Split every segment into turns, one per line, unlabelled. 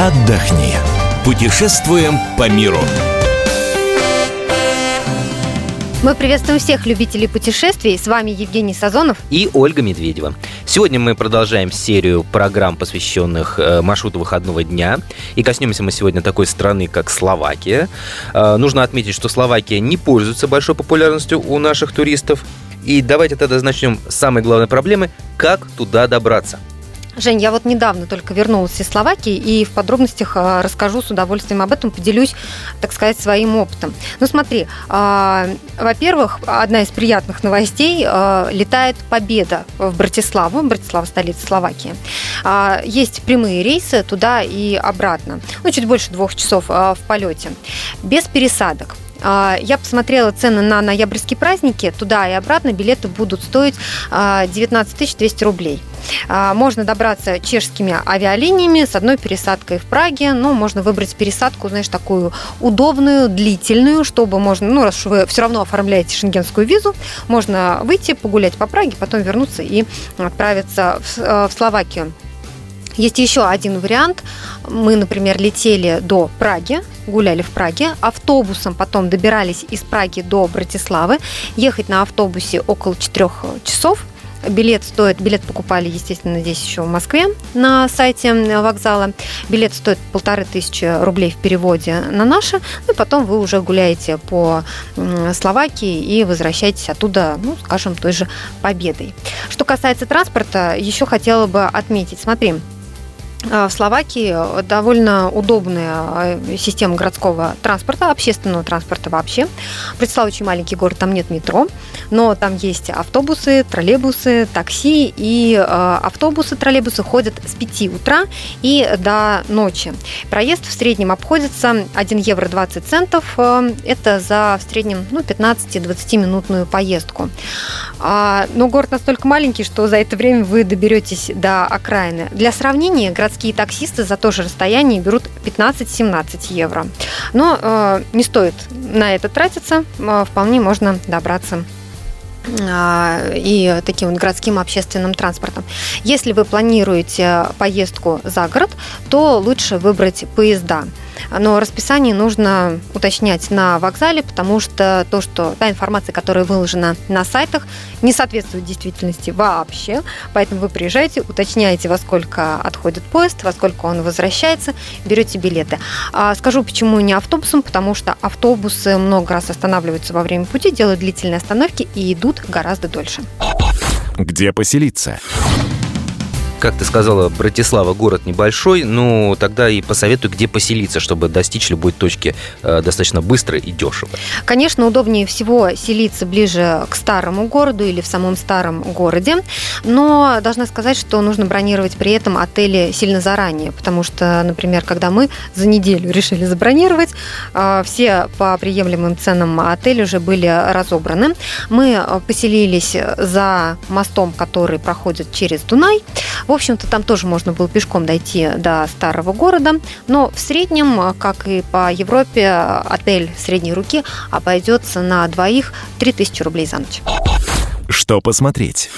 отдохни. Путешествуем по миру.
Мы приветствуем всех любителей путешествий. С вами Евгений Сазонов
и Ольга Медведева. Сегодня мы продолжаем серию программ, посвященных э, маршруту выходного дня. И коснемся мы сегодня такой страны, как Словакия. Э, нужно отметить, что Словакия не пользуется большой популярностью у наших туристов. И давайте тогда начнем с самой главной проблемы – как туда добраться –
Жень, я вот недавно только вернулась из Словакии и в подробностях а, расскажу с удовольствием об этом, поделюсь, так сказать, своим опытом. Ну смотри, а, во-первых, одна из приятных новостей а, летает Победа в Братиславу, Братислава столица Словакии. Есть прямые рейсы туда и обратно, ну чуть больше двух часов в полете, без пересадок. Я посмотрела цены на ноябрьские праздники. Туда и обратно билеты будут стоить 19 200 рублей. А, можно добраться чешскими авиалиниями с одной пересадкой в Праге. Ну, можно выбрать пересадку, знаешь, такую удобную, длительную, чтобы можно, ну, раз вы все равно оформляете шенгенскую визу, можно выйти, погулять по Праге, потом вернуться и отправиться в э, Словакию. Есть еще один вариант. Мы, например, летели до Праги, гуляли в Праге, автобусом потом добирались из Праги до Братиславы. Ехать на автобусе около 4 часов – Билет стоит, билет покупали, естественно, здесь еще в Москве на сайте вокзала. Билет стоит полторы тысячи рублей в переводе на наши. Ну и потом вы уже гуляете по Словакии и возвращаетесь оттуда, ну, скажем, той же победой. Что касается транспорта, еще хотела бы отметить. Смотри, в Словакии довольно удобная э, система городского транспорта, общественного транспорта вообще. Братислава очень маленький город, там нет метро, но там есть автобусы, троллейбусы, такси, и э, автобусы, троллейбусы ходят с 5 утра и до ночи. Проезд в среднем обходится 1 евро 20 центов, э, это за в среднем ну, 15-20 минутную поездку. А, но город настолько маленький, что за это время вы доберетесь до окраины. Для сравнения, городские таксисты за то же расстояние берут 15-17 евро. Но э, не стоит на это тратиться, э, вполне можно добраться э, и таким вот городским общественным транспортом. Если вы планируете поездку за город, то лучше выбрать поезда но расписание нужно уточнять на вокзале, потому что то, что та информация, которая выложена на сайтах, не соответствует действительности вообще. Поэтому вы приезжаете, уточняете, во сколько отходит поезд, во сколько он возвращается, берете билеты. А скажу, почему не автобусом, потому что автобусы много раз останавливаются во время пути, делают длительные остановки и идут гораздо дольше.
Где поселиться?
Как ты сказала, Братислава город небольшой, ну тогда и посоветую, где поселиться, чтобы достичь любой точки э, достаточно быстро и дешево.
Конечно, удобнее всего селиться ближе к старому городу или в самом старом городе, но должна сказать, что нужно бронировать при этом отели сильно заранее, потому что, например, когда мы за неделю решили забронировать, э, все по приемлемым ценам отели уже были разобраны. Мы э, поселились за мостом, который проходит через Дунай. В общем-то, там тоже можно было пешком дойти до старого города, но в среднем, как и по Европе, отель средней руки обойдется на двоих 3000 рублей за ночь.
Что посмотреть?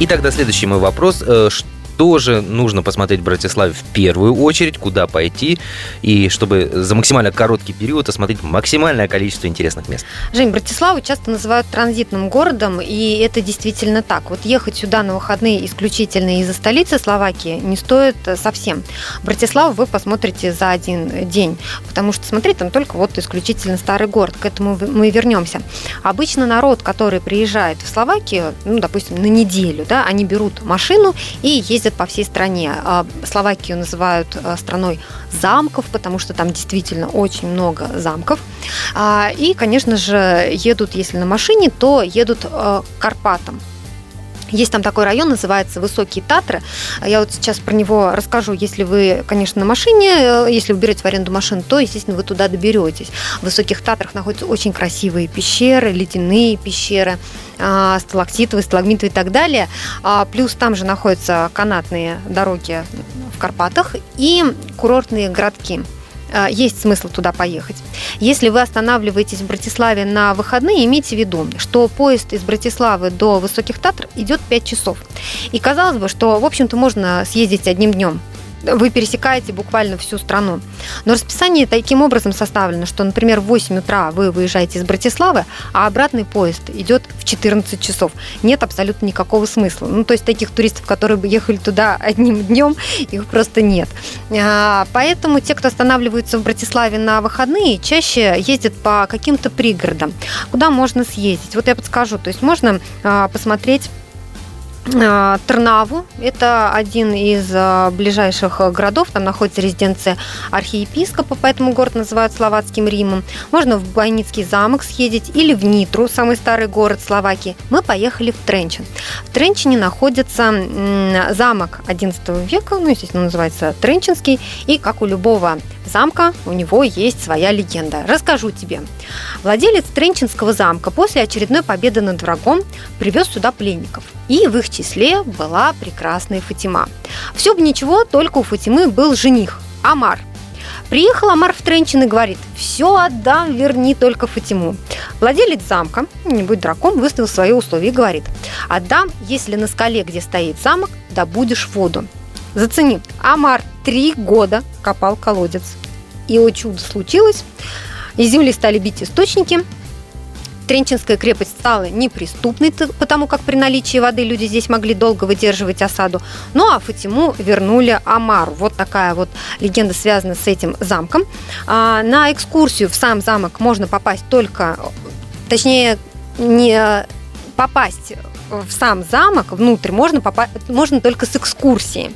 И тогда следующий мой вопрос. Э, тоже нужно посмотреть в Братиславе в первую очередь, куда пойти, и чтобы за максимально короткий период осмотреть максимальное количество интересных мест.
Жень, Братиславу часто называют транзитным городом, и это действительно так. Вот ехать сюда на выходные исключительно из-за столицы Словакии не стоит совсем. Братиславу вы посмотрите за один день, потому что смотреть там только вот исключительно старый город. К этому мы вернемся. Обычно народ, который приезжает в Словакию, ну, допустим, на неделю, да, они берут машину и ездят ездят по всей стране. А, Словакию называют а, страной замков, потому что там действительно очень много замков. А, и, конечно же, едут, если на машине, то едут к Карпатам. Есть там такой район, называется Высокие Татры. Я вот сейчас про него расскажу. Если вы, конечно, на машине, э, если вы берете в аренду машину, то, естественно, вы туда доберетесь. В Высоких Татрах находятся очень красивые пещеры, ледяные пещеры, а, сталактитовые, сталагмитовые и так далее. А, плюс там же находятся канатные дороги в Карпатах и курортные городки. А, есть смысл туда поехать. Если вы останавливаетесь в Братиславе на выходные, имейте в виду, что поезд из Братиславы до Высоких Татр идет 5 часов. И казалось бы, что, в общем-то, можно съездить одним днем. Вы пересекаете буквально всю страну. Но расписание таким образом составлено, что, например, в 8 утра вы выезжаете из Братиславы, а обратный поезд идет в 14 часов. Нет абсолютно никакого смысла. Ну, то есть таких туристов, которые бы ехали туда одним днем, их просто нет. А, поэтому те, кто останавливаются в Братиславе на выходные, чаще ездят по каким-то пригородам, куда можно съездить. Вот я подскажу, то есть можно а, посмотреть Трнаву. Это один из а, ближайших городов. Там находится резиденция архиепископа, поэтому город называют Словацким Римом. Можно в Бойницкий замок съездить или в Нитру, самый старый город Словакии. Мы поехали в Тренчин. В Тренчине находится замок XI века, ну, естественно, называется Тренчинский. И, как у любого замка, у него есть своя легенда. Расскажу тебе. Владелец Тренчинского замка после очередной победы над врагом привез сюда пленников – и в их числе была прекрасная Фатима. Все бы ничего, только у Фатимы был жених Амар. Приехал Амар в Тренчин и говорит, все отдам, верни только Фатиму. Владелец замка, не будь дракон, выставил свои условия и говорит, отдам, если на скале, где стоит замок, добудешь воду. Зацени, Амар три года копал колодец. И, о чудо, случилось. Из земли стали бить источники, Тренчинская крепость стала неприступной, потому как при наличии воды люди здесь могли долго выдерживать осаду. Ну а Фатиму вернули Амару. Вот такая вот легенда связана с этим замком. А, на экскурсию в сам замок можно попасть только, точнее, не попасть в сам замок, внутрь, можно, попасть, можно только с экскурсией.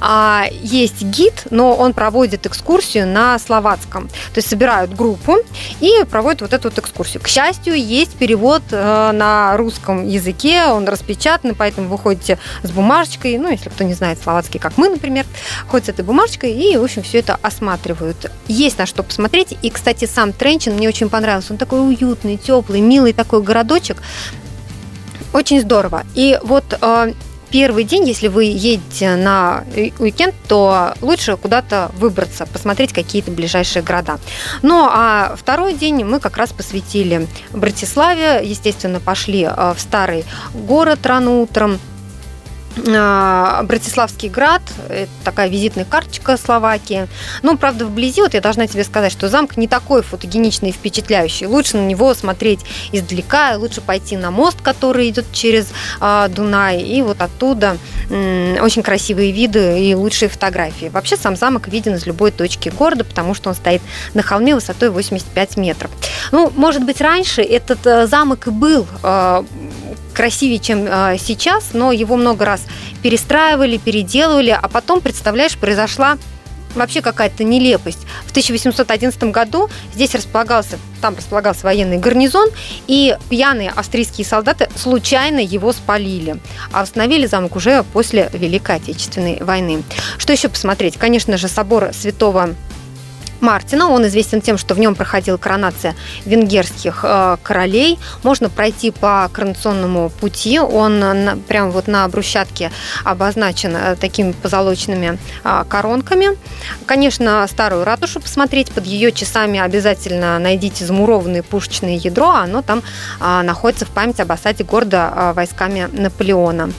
А, есть гид, но он проводит экскурсию на словацком. То есть собирают группу и проводят вот эту вот экскурсию. К счастью, есть перевод э, на русском языке, он распечатан, поэтому вы ходите с бумажечкой, ну, если кто не знает словацкий, как мы, например, ходят с этой бумажечкой и, в общем, все это осматривают. Есть на что посмотреть. И, кстати, сам Тренчин мне очень понравился. Он такой уютный, теплый, милый такой городочек. Очень здорово. И вот э, первый день, если вы едете на уикенд, то лучше куда-то выбраться, посмотреть какие-то ближайшие города. Ну, а второй день мы как раз посвятили Братиславе. Естественно, пошли э, в старый город рано утром, Братиславский град, это такая визитная карточка Словакии. Ну, правда, вблизи, вот я должна тебе сказать, что замок не такой фотогеничный и впечатляющий. Лучше на него смотреть издалека, лучше пойти на мост, который идет через э, Дунай, и вот оттуда э, очень красивые виды и лучшие фотографии. Вообще сам замок виден из любой точки города, потому что он стоит на холме высотой 85 метров. Ну, может быть, раньше этот э, замок и был э, красивее, чем э, сейчас, но его много раз перестраивали, переделывали, а потом, представляешь, произошла вообще какая-то нелепость. В 1811 году здесь располагался, там располагался военный гарнизон, и пьяные австрийские солдаты случайно его спалили. А восстановили замок уже после Великой Отечественной войны. Что еще посмотреть? Конечно же, собор святого Мартина. Он известен тем, что в нем проходила коронация венгерских э, королей. Можно пройти по коронационному пути. Он на, прямо вот на брусчатке обозначен э, такими позолоченными э, коронками. Конечно, старую ратушу посмотреть. Под ее часами обязательно найдите замурованное пушечное ядро. Оно там э, находится в память об осаде города э, войсками Наполеона.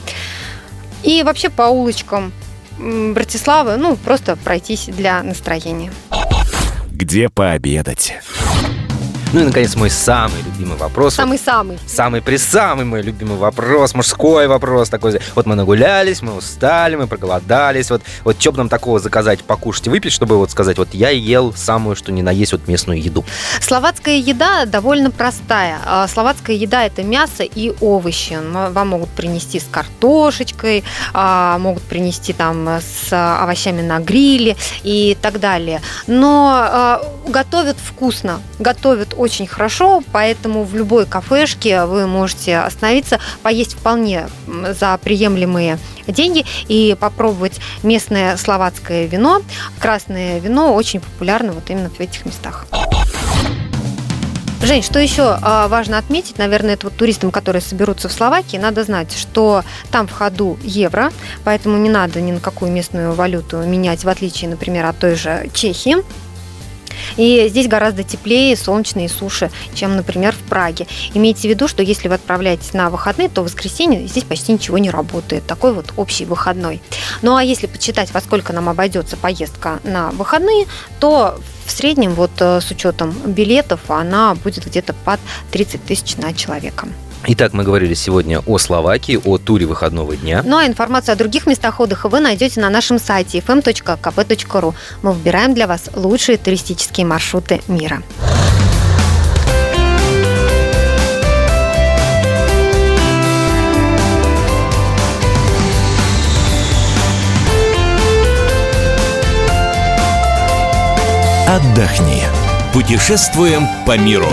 И вообще по улочкам Братиславы, ну, просто пройтись для настроения
где пообедать.
Ну и, наконец, мой самый любимый вопрос.
Самый-самый.
Самый при самый мой любимый вопрос, мужской вопрос такой. Вот мы нагулялись, мы устали, мы проголодались. Вот, вот что бы нам такого заказать, покушать и выпить, чтобы вот сказать, вот я ел самую, что ни на есть, вот местную еду.
Словацкая еда довольно простая. А, словацкая еда – это мясо и овощи. Вам могут принести с картошечкой, а, могут принести там с овощами на гриле и так далее. Но а, готовят вкусно, готовят очень хорошо, поэтому в любой кафешке вы можете остановиться, поесть вполне за приемлемые деньги и попробовать местное словацкое вино. Красное вино очень популярно вот именно в этих местах. Жень, что еще а, важно отметить, наверное, это вот туристам, которые соберутся в Словакии, надо знать, что там в ходу евро, поэтому не надо ни на какую местную валюту менять, в отличие, например, от той же Чехии. И здесь гораздо теплее, солнечнее и суше, чем, например, в Праге. Имейте в виду, что если вы отправляетесь на выходные, то в воскресенье здесь почти ничего не работает. Такой вот общий выходной. Ну а если почитать, во сколько нам обойдется поездка на выходные, то в среднем, вот э, с учетом билетов, она будет где-то под 30 тысяч на человека.
Итак, мы говорили сегодня о Словакии, о туре выходного дня.
Ну а информацию о других местах отдыха вы найдете на нашем сайте fm.kp.ru. Мы выбираем для вас лучшие туристические маршруты мира.
Отдохни. Путешествуем по миру.